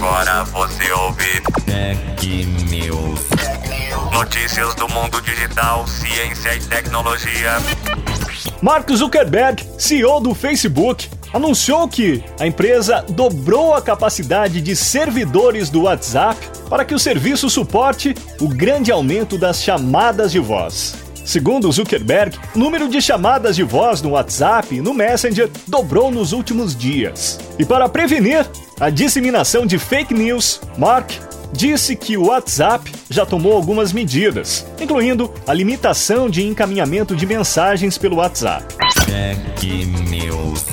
Agora você ouve Tech News. notícias do mundo digital, ciência e tecnologia. Mark Zuckerberg, CEO do Facebook, anunciou que a empresa dobrou a capacidade de servidores do WhatsApp para que o serviço suporte o grande aumento das chamadas de voz. Segundo Zuckerberg, o número de chamadas de voz no WhatsApp e no Messenger dobrou nos últimos dias. E para prevenir a disseminação de fake news, Mark disse que o WhatsApp já tomou algumas medidas, incluindo a limitação de encaminhamento de mensagens pelo WhatsApp. Tech News.